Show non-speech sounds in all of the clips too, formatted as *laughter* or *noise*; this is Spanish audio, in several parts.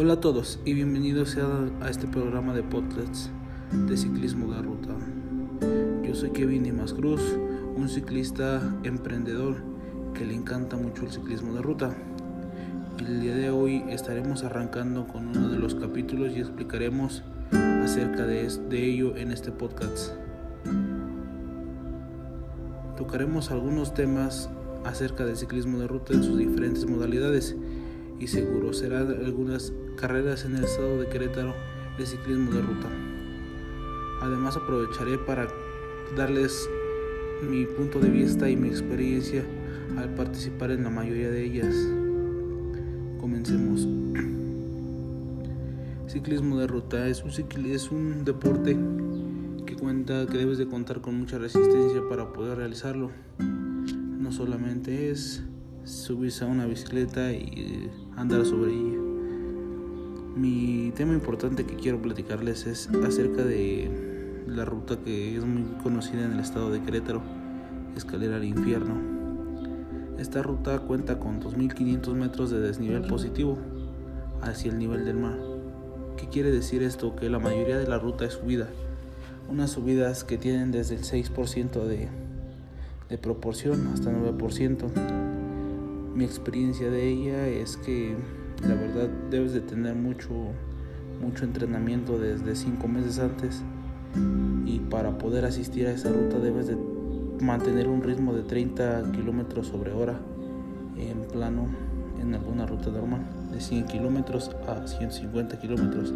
Hola a todos y bienvenidos a este programa de podcasts de ciclismo de ruta. Yo soy Kevin Dimas Cruz, un ciclista emprendedor que le encanta mucho el ciclismo de ruta. El día de hoy estaremos arrancando con uno de los capítulos y explicaremos acerca de, ello en este podcast. Tocaremos algunos temas acerca del ciclismo de ruta en sus diferentes modalidades y seguro serán algunas carreras en el estado de Querétaro de ciclismo de ruta. Además aprovecharé para darles mi punto de vista y mi experiencia al participar en la mayoría de ellas. Comencemos. *clears throat* Ciclismo de ruta es un, es un deporte que cuenta que debes de contar con mucha resistencia para poder realizarlo. No solamente es subirse a una bicicleta y andar sobre ella. Mi tema importante que quiero platicarles es acerca de la ruta que es muy conocida en el estado de Querétaro, Escalera al Infierno. Esta ruta cuenta con 2.500 metros de desnivel positivo hacia el nivel del mar. ¿Qué quiere decir esto? Que la mayoría de la ruta es subida unas subidas que tienen desde el 6% de, de proporción hasta 9%. Mi experiencia de ella es que la verdad debes de tener mucho, mucho entrenamiento desde 5 meses antes. Y para poder asistir a esa ruta debes de mantener un ritmo de 30 kilómetros sobre hora en plano en alguna ruta normal. De 100 kilómetros a 150 kilómetros.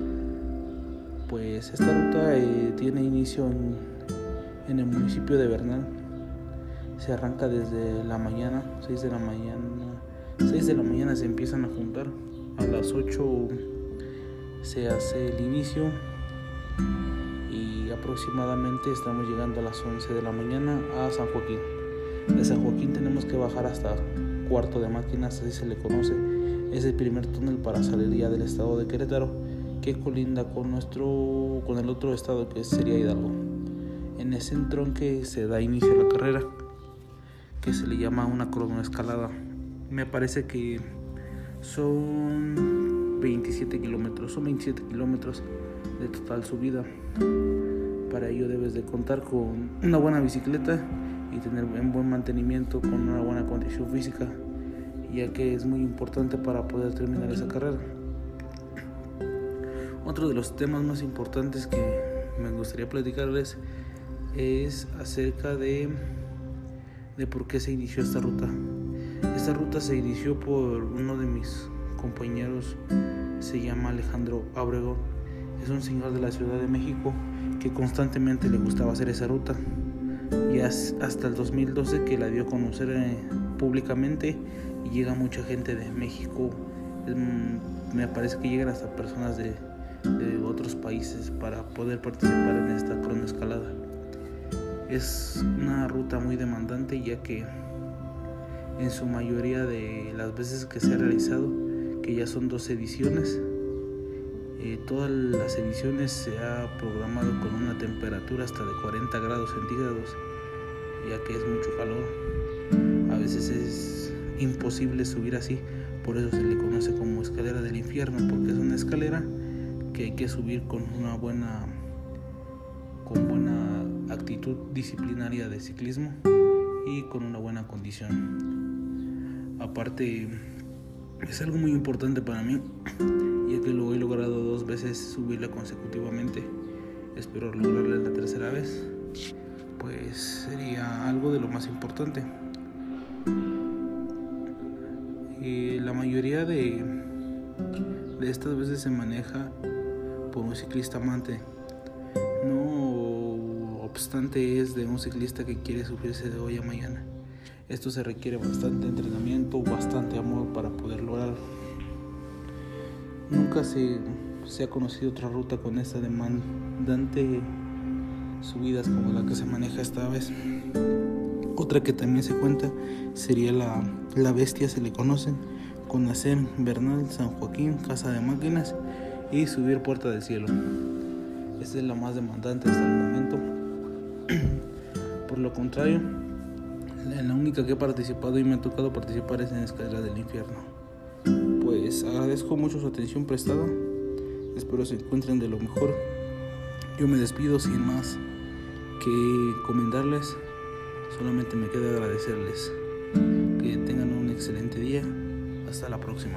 Pues esta ruta eh, tiene inicio en, el municipio de Bernal. Se arranca desde la mañana, 6 de la mañana. 6 de la mañana se empiezan a juntar. A las 8 se hace el inicio y aproximadamente estamos llegando a las 11 de la mañana a San Joaquín. De San Joaquín tenemos que bajar hasta cuarto de máquinas, así se le conoce. Es el primer túnel para salir ya del estado de Querétaro que colinda con nuestro con el otro estado que sería Hidalgo. En ese entronque se da inicio a la carrera, que se le llama una cronoescalada. Me parece que son 27 kilómetros, son 27 kilómetros de total subida. Para ello debes de contar con una buena bicicleta y tener un buen mantenimiento con una buena condición física, ya que es muy importante para poder terminar esa carrera. Otro de los temas más importantes que me gustaría platicarles es acerca de, de por qué se inició esta ruta. Esta ruta se inició por uno de mis compañeros, se llama Alejandro Abrego, es un señor de la Ciudad de México que constantemente le gustaba hacer esa ruta. Y hasta el 2012 que la dio a conocer eh, públicamente y llega mucha gente de México. me parece que llegan hasta personas de de otros países para poder participar en esta cronoescalada. Es una ruta muy demandante ya que en su mayoría de las veces que se ha realizado, que ya son dos ediciones, eh, todas las ediciones se ha programado con una temperatura hasta de 40 grados centígrados, ya que es mucho calor. A veces es imposible subir así, por eso se le conoce como escalera del infierno, porque es una escalera que hay que subir con una buena con buena actitud disciplinaria de ciclismo y con una buena condición. Aparte es algo muy importante para mí, ya que lo he logrado dos veces subirla consecutivamente. Espero lograrla la tercera vez. Pues sería algo de lo más importante. Y la mayoría de, de estas veces se maneja por un ciclista amante. No obstante es de un ciclista que quiere subirse de hoy a mañana. Esto se requiere bastante entrenamiento, bastante amor para poder lograrlo. Nunca se, se ha conocido otra ruta con esta demandante subidas como la que se maneja esta vez. Otra que también se cuenta sería la, la Bestia, se le conocen, con Nacem, Bernal, San Joaquín, Casa de Máquinas y subir Puerta del Cielo. Esta es la más demandante hasta el momento. Por lo contrario, la única que he participado y me ha tocado participar es en Escalera del Infierno. Pues agradezco mucho su atención prestada. Espero se encuentren de lo mejor. Yo me despido sin más que comentarles. Solamente me queda agradecerles. Que tengan un excelente día. Hasta la próxima.